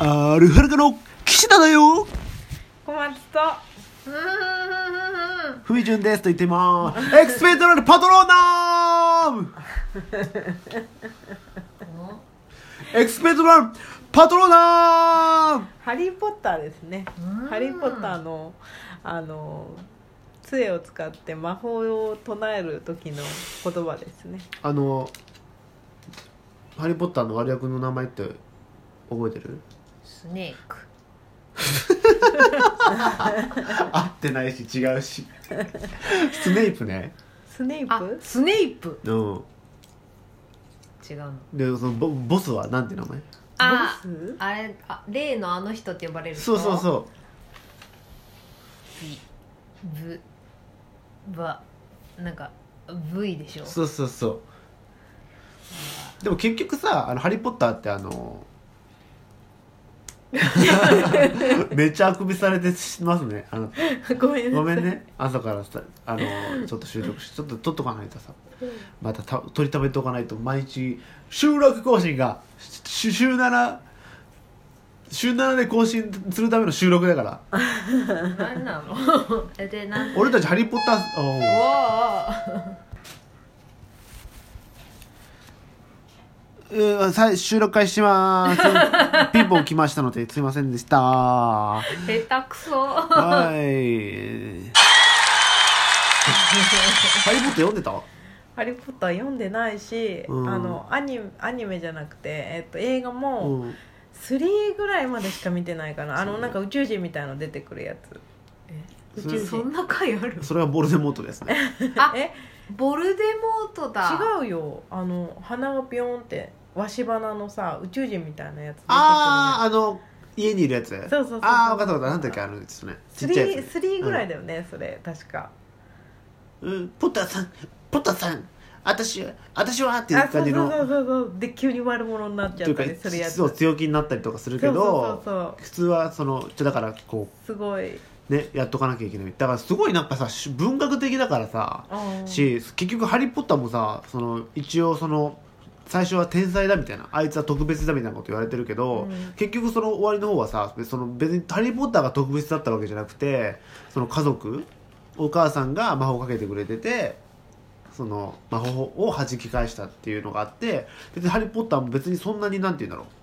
あるはるかの岸田だよ。小松と。ふみじゅんですと言ってます。エクスペクトラルパトローナム。エクスペクトラルパトローナム。ハリー・ポッターですね。うん。ハリー・ポッターのあの杖を使って魔法を唱える時の言葉ですね。あのハリー・ポッターの悪役の名前って覚えてる？スネーク合ってないし違うし。スネイプね。スネイあプスネイプ。うん。違うの。でそのボボスはなんて名前？あボス？あれあ例のあの人って呼ばれる人？そうそうそう。ブはなんか V でしょ？そうそうそう。でも結局さ「あのハリー・ポッター」ってあの めっちゃあくびされてますね。あのごめんごめんね。朝からさあのちょっと収録しちょっと撮っとかないとさ。またた取りためておかないと毎日収録更新がし週7週7で更新するための収録だから。何なの？えでなん俺たち「ハリー・ポッター」おう。おえ収録開始します。ピンポン来ましたのですいませんでした。は下手くそ。い。ハリー・ポッター読んでた？ハリー・ポッター読んでないし、うん。あのアニアニメじゃなくて、えっと、映画うもん3ぐらいまでしか見てないかな。あのなんか宇宙人みたいの出てくるやつ。宇宙人？そんな回あるそれはボルデモートですね。あえボルデモートだ。違うよ。あの鼻がピョンって。わし鼻のさ宇宙人みたいなやつ出てくるあああの家にいるやつ？そうそうそうああ分かった分かった。なんだっけあのですねちっちゃいやつ。3, 3ぐらいだよね、それ確か。うん、ポッターさんポッターさん。私は私はっていう感じの。そうそうそうで急に悪者になっちゃったりするやつ。そう強気になったりとかするけどそうそうそう。普通はそのだからこそうすごい。うねやっとかなきゃいけない。だからすごいなんかさし文学的だからさうん。し結局「ハリー・ポッター」もさその一応その最初は天才だみたいなあいつは特別だみたいなこと言われてるけど、うん。結局その終わりの方はさその別に「ハリー・ポッター」が特別だったわけじゃなくてその家族お母さんが魔法をかけてくれててその魔法を弾き返したっていうのがあって別に「ハリー・ポッター」も別にそんなになんて言うんだろう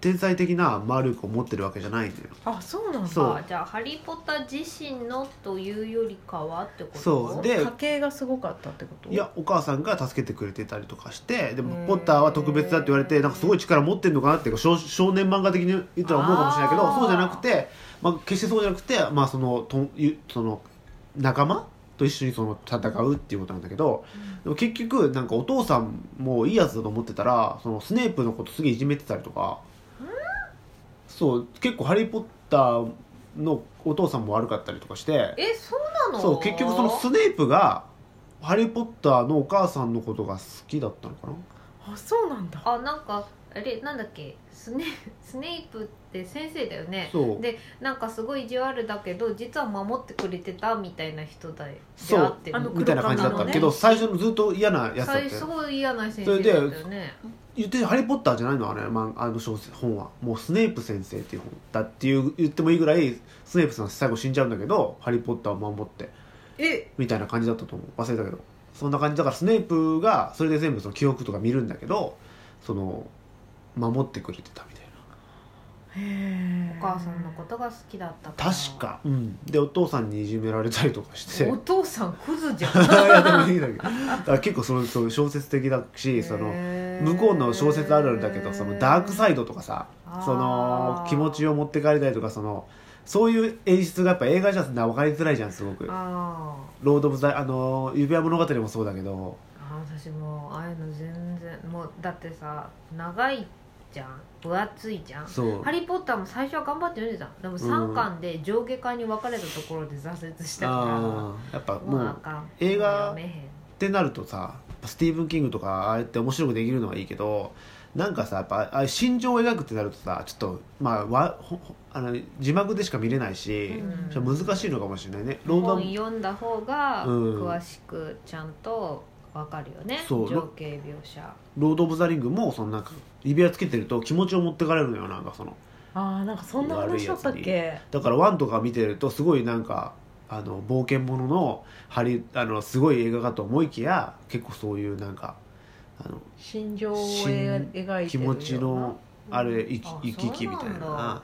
天才的な魔力を持ってるわけじゃないんだよ。あそうなんだ。じゃあ「ハリー・ポッター」自身のというよりかはってこと？そう。で家系がすごかったってこと？いやお母さんが助けてくれてたりとかしてでもポッターは特別だって言われてなんかすごい力持ってんのかなっていうか少少年漫画的に言ったら思うかもしれないけどそうじゃなくて、まあ、決してそうじゃなくて、まあ、そのとゆその仲間？と一緒にその戦うっていうことなんだけど、でも結局なんかお父さんもいいやつだと思ってたらそのスネープのことすげえいじめてたりとかそう結構「ハリー・ポッター」のお父さんも悪かったりとかして。えそうなの？そう結局そのスネープが「ハリー・ポッター」のお母さんのことが好きだったのかな。あそうなんだ。あなんかあれなんだっけ？スネスネイプって先生だよね。そう。でなんかすごい意地悪だけど実は守ってくれてたみたいな人だよ。そう。みたいな感じだったけど最初のずっと嫌なやつだったよ最すごい嫌な先生だったよね言って「ハリー・ポッター」じゃないの？あれ、まあ、あの小説本は。もうスネープ先生っていう本だっていう言ってもいいぐらいスネープさん最後死んじゃうんだけどハリー・ポッターを守ってえ？みたいな感じだったと思う。忘れたけど。そんな感じ。だからスネープがそれで全部その記憶とか見るんだけどその守ってくれてたみたいへえお母さんのことが好きだったか確か、うん、でお父さんにいじめられたりとかして。お父さんクズじゃん。いやでもいいんだけど。だから結構そのそう小説的だしその向こうの小説あるあるだけどそのダークサイドとかさその気持ちを持って帰りたいとかそのそういう演出がやっぱ映画じゃ分かりづらいじゃんすごく。あロード・オブ・ザ・あの指輪物語もそうだけど。ーあー私もうああいうの全然もうだってさ長いじゃん分厚いじゃん。そう。ハリー・ポッターも最初は頑張って読んでた。でも3巻で上下巻に分かれたところで挫折したかあーやっぱらもう映画もう読めへん。てなるとさスティーブン・キングとかああやって面白くできるのはいいけどなんかさやっぱあ心情を描くってなるとさちょっとまあわほほあの字幕でしか見れないし、うん。難しいのかもしれないね。ロード本読んだ方がうん。詳しくちゃんとわかるよね。そう。情景描写。ロード・オブ・ザ・リングもそのなんか指輪つけてると気持ちを持ってかれるのよなんかその。ああなんかそんな話だったっけ？だからワンとか見てるとすごいなんかあの冒険者のハリあのすごい映画かと思いきや結構そういうなんかあの心情を心描いて気持ちのあれ行き来みたいな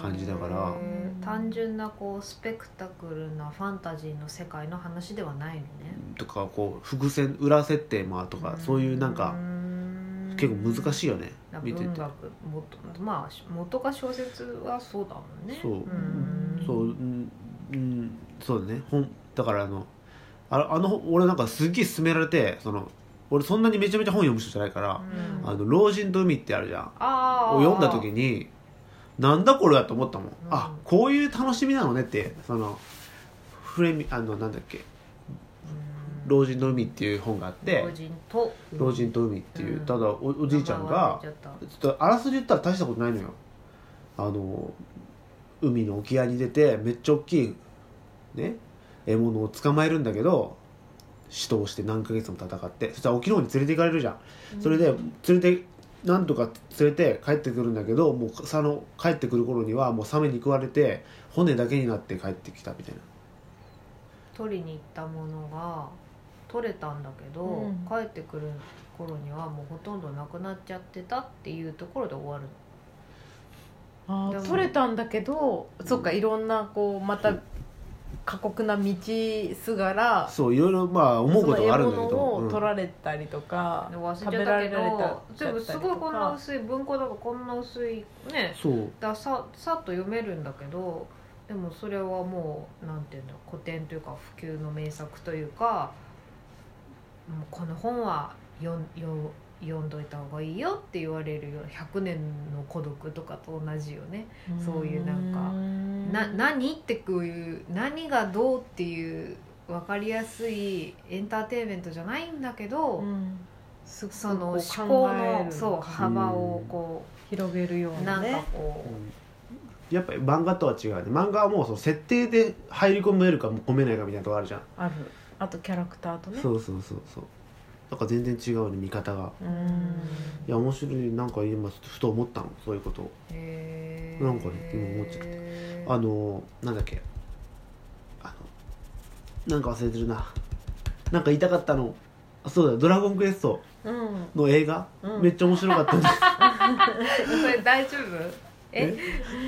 感じだから。単純なこうスペクタクルなファンタジーの世界の話ではないのね。とかこう伏線裏設定もとかそういうなんか結構難しいよね見てて。まあ元が小説はそうだもんね。そう。うん。そううん、うん、そうだね。本だからあのああの俺なんかすっげえ勧められてその俺そんなにめちゃめちゃ本読む人じゃないからうん「あの老人と海」ってあるじゃん。あー。を読んだ時になんだこれだと思ったもん、ん。あこういう楽しみなのねってそのフレミあのなんだっけ「老人の海」っていう本があって老人と「老人と海」っていう、うん。ただおおじいちゃんがちょっとあらすじ言ったら大したことないのよ。あの海の沖合に出てめっちゃ大きいね獲物を捕まえるんだけど死闘して何ヶ月も戦ってそしたら沖の方に連れて行かれるじゃん。それで連れてなんとか連れて帰ってくるんだけどもうその帰ってくる頃にはもうサメに食われて骨だけになって帰ってきたみたいな。取りに行ったものが取れたんだけど、うん。帰ってくる頃にはもうほとんどなくなっちゃってたっていうところで終わる取れたんだけどそっかいろんなこうまた過酷な道すがらそういろいろまあ思うことがあるんだけど、を取られたりとか、で忘れちゃ食べったすごいこんな薄い文庫だからこんな薄いねそう。だささっと読めるんだけどでもそれはもうなんていうんだ古典というか普及の名作というかもうこの本は読ん読読んどいた方がいいよって言われるよ。うな「100年の孤独」とかと同じよね。そういうなんかんな何ってこういう何がどうっていう分かりやすいエンターテインメントじゃないんだけど、うん。その思こう考のそう幅をこ広げるよううなんかなねこやっぱり漫画とは違うね。漫画はもうその設定で入り込めるか込めないかみたいなとこあるじゃん、ある。あとキャラクターとね。そうそうそうそうだから全然違うね見方が。いや面白いなんか今ふと思ったのそういうこと。なんかね今思っちゃったあのなんだっけ。あのなんか忘れてるな。なんか言いたかったの。あそうだよ「ドラゴンクエストうん」の映画、うん。めっちゃ面白かったんです。それ大丈夫？え？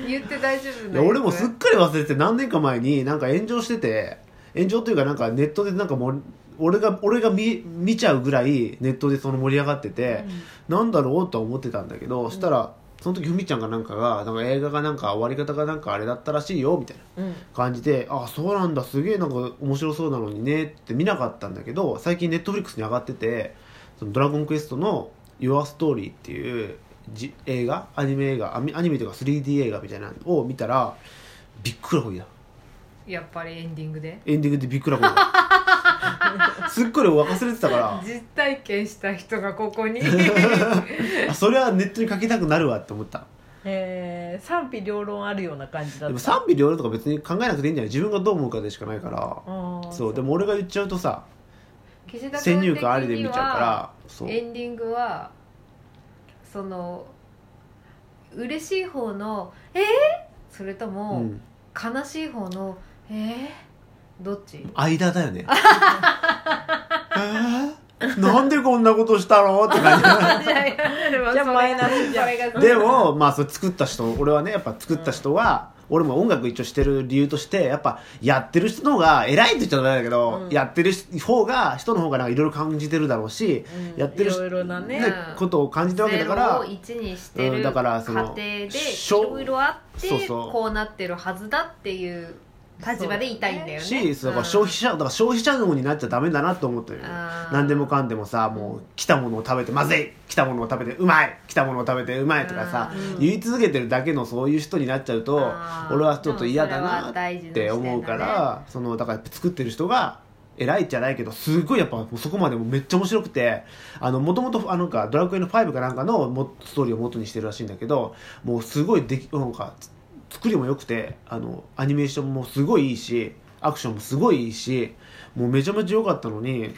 言って大丈夫俺もすっかり忘れてて何年か前になんか炎上してて。炎上というかなんかネットでなんかもう俺が俺が見見ちゃうぐらいネットでその盛り上がってて、なんだろうとは思ってたんだけど、そしたらその時ふみちゃんがなんかがなんか映画がなんか終わり方がなんかあれだったらしいよみたいなうん。感じであそうなんだすげえなんか面白そうなのにねって見なかったんだけど最近ネットフリックスに上がってて「そのドラゴンクエスト」の「Your Story」っていうじ映画？アニメ映画？アニアニメというか 3D 映画みたいなのを見たらびっくらこいだ。やっぱりエンディングで？エンディングでびっくらこいだ すっごい忘れてたから。実体験した人がここに。あそれはネットに書きたくなるわって思った。えー賛否両論あるような感じだった。でも賛否両論とか別に考えなくていいんじゃない？自分がどう思うかでしかないから。そう。でも俺が言っちゃうとさ先君入観ありで見ちゃうからそう。エンディングはその嬉しい方の「えー?」それとうも、ん、悲しい方の「えー?」どっち？間だよね。えー、なんでこんなことしたの？って感じ。じゃあじゃあマイナスじゃん。それがでもまあそれ作った人俺はねやっぱ作った人は、俺も音楽一応してる理由としてやっぱやってる人の方が偉いって言っちゃダメだけど、うん。やってる方が人の方がなんかいろいろ感じてるだろうし、うん。やってる人いろいろなね。ねことを感じてるわけだか0らを1にしてるうんだからその過程でいろいろあってこうなってるはずだっていう立場で言いたいんだよね。し、だから消費者だから消費者脳になっちゃダメだなと思ってる。よ何でもかんでもさもう来たものを食べてまずい。来たものを食べてうまい。来たものを食べてうまいとかさ、うん。言い続けてるだけのそういう人になっちゃうと俺はちょっと嫌だなって思うから、そのだから作ってる人が偉いじゃないけどすごいやっぱそこまでもめっちゃ面白くてあのもともとあのかドラクエの5かなんかのもストーリーを元にしてるらしいんだけどもうすごいできなんかつ作りも良くてあのアニメーションもすごいいいしアクションもすごいいいしもうめちゃめちゃ良かったのに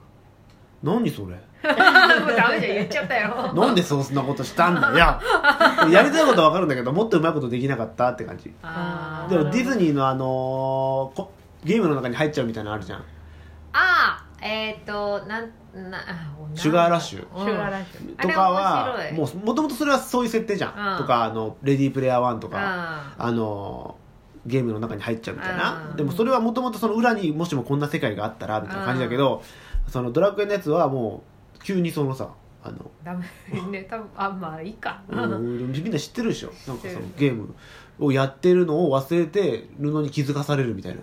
何それ？もうダメじゃん言っちゃったよ。なんでそんなことしたんだよ。いややりたいことは分かるんだけどもっとうまいことできなかったって感じ。でもディズニーのあのーこゲームの中に入っちゃうみたいなのあるじゃんえっ、ー、となんなあシュガーラッシュうん。シュガーラッシュあれとかは面白いもうもともとそれはそういう設定じゃん、うん。とかあのレディープレイヤー1とか、ああのゲームの中に入っちゃうみたいな、うん。でもそれはもともとその裏にもしもこんな世界があったらみたいな感じだけど、そのドラクエのやつはもう急にそのさあのダメね。多分あまあいいか、うんみんな知ってるでしょ。なんかそのゲームをやってるのを忘れてるのに気づかされるみたいな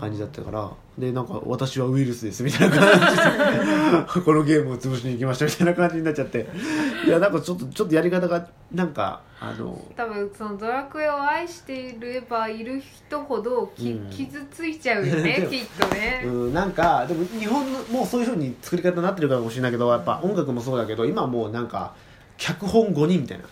感じだったからでなんか私はウイルスですみたいな感じで このゲームを潰しに行きましたみたいな感じになっちゃって。いやなんかちょっとちょっとやり方がなんかあの多分そのドラクエを愛していればいる人ほどき、うん。傷ついちゃうよね きっとね、うん、なんかでも日本のもうそういうふうに作り方になってるからかもしれないけどやっぱ音楽もそうだけど今はもうなんか脚本5人みたいな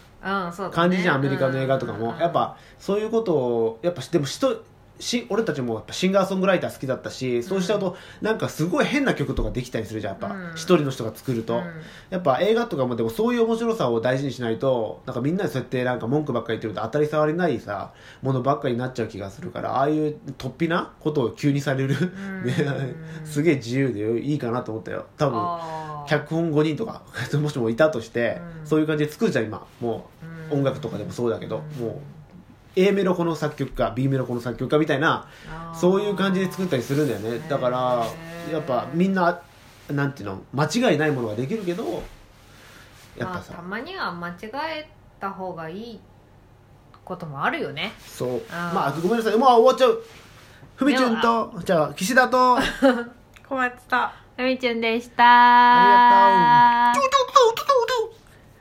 うん感じじゃんアメリカの映画とかも。うんやっぱそういうことをやっぱでも人し俺たちもやっぱシンガーソングライター好きだったしそうしちゃうとなんかすごい変な曲とかできたりするじゃんやっぱ。うん。一人の人が作ると、うん。やっぱ映画とかもでもそういう面白さを大事にしないとなんかみんなでそうやってなんか文句ばっかり言ってると当たり障りないさものばっかりになっちゃう気がするからああいう突飛なことを急にされる、ん。ね、すげえ自由でいいかなと思ったよ。多分脚本5人とか もしもいたとして、うん。そういう感じで作るじゃん今。もううん。音楽とかでもそうだけど、うん。もう A メロこの作曲家 B メロこの作曲家みたいなそういう感じで作ったりするんだよね。だからやっぱみんななんていうの間違いないものができるけどやっぱさ、まあ、たまには間違えた方がいいこともあるよね。そう。まあごめんなさい。もう終わっちゃう。ふみちゅんとじゃあ岸田と。小松とふみちゅんでした。ありがとう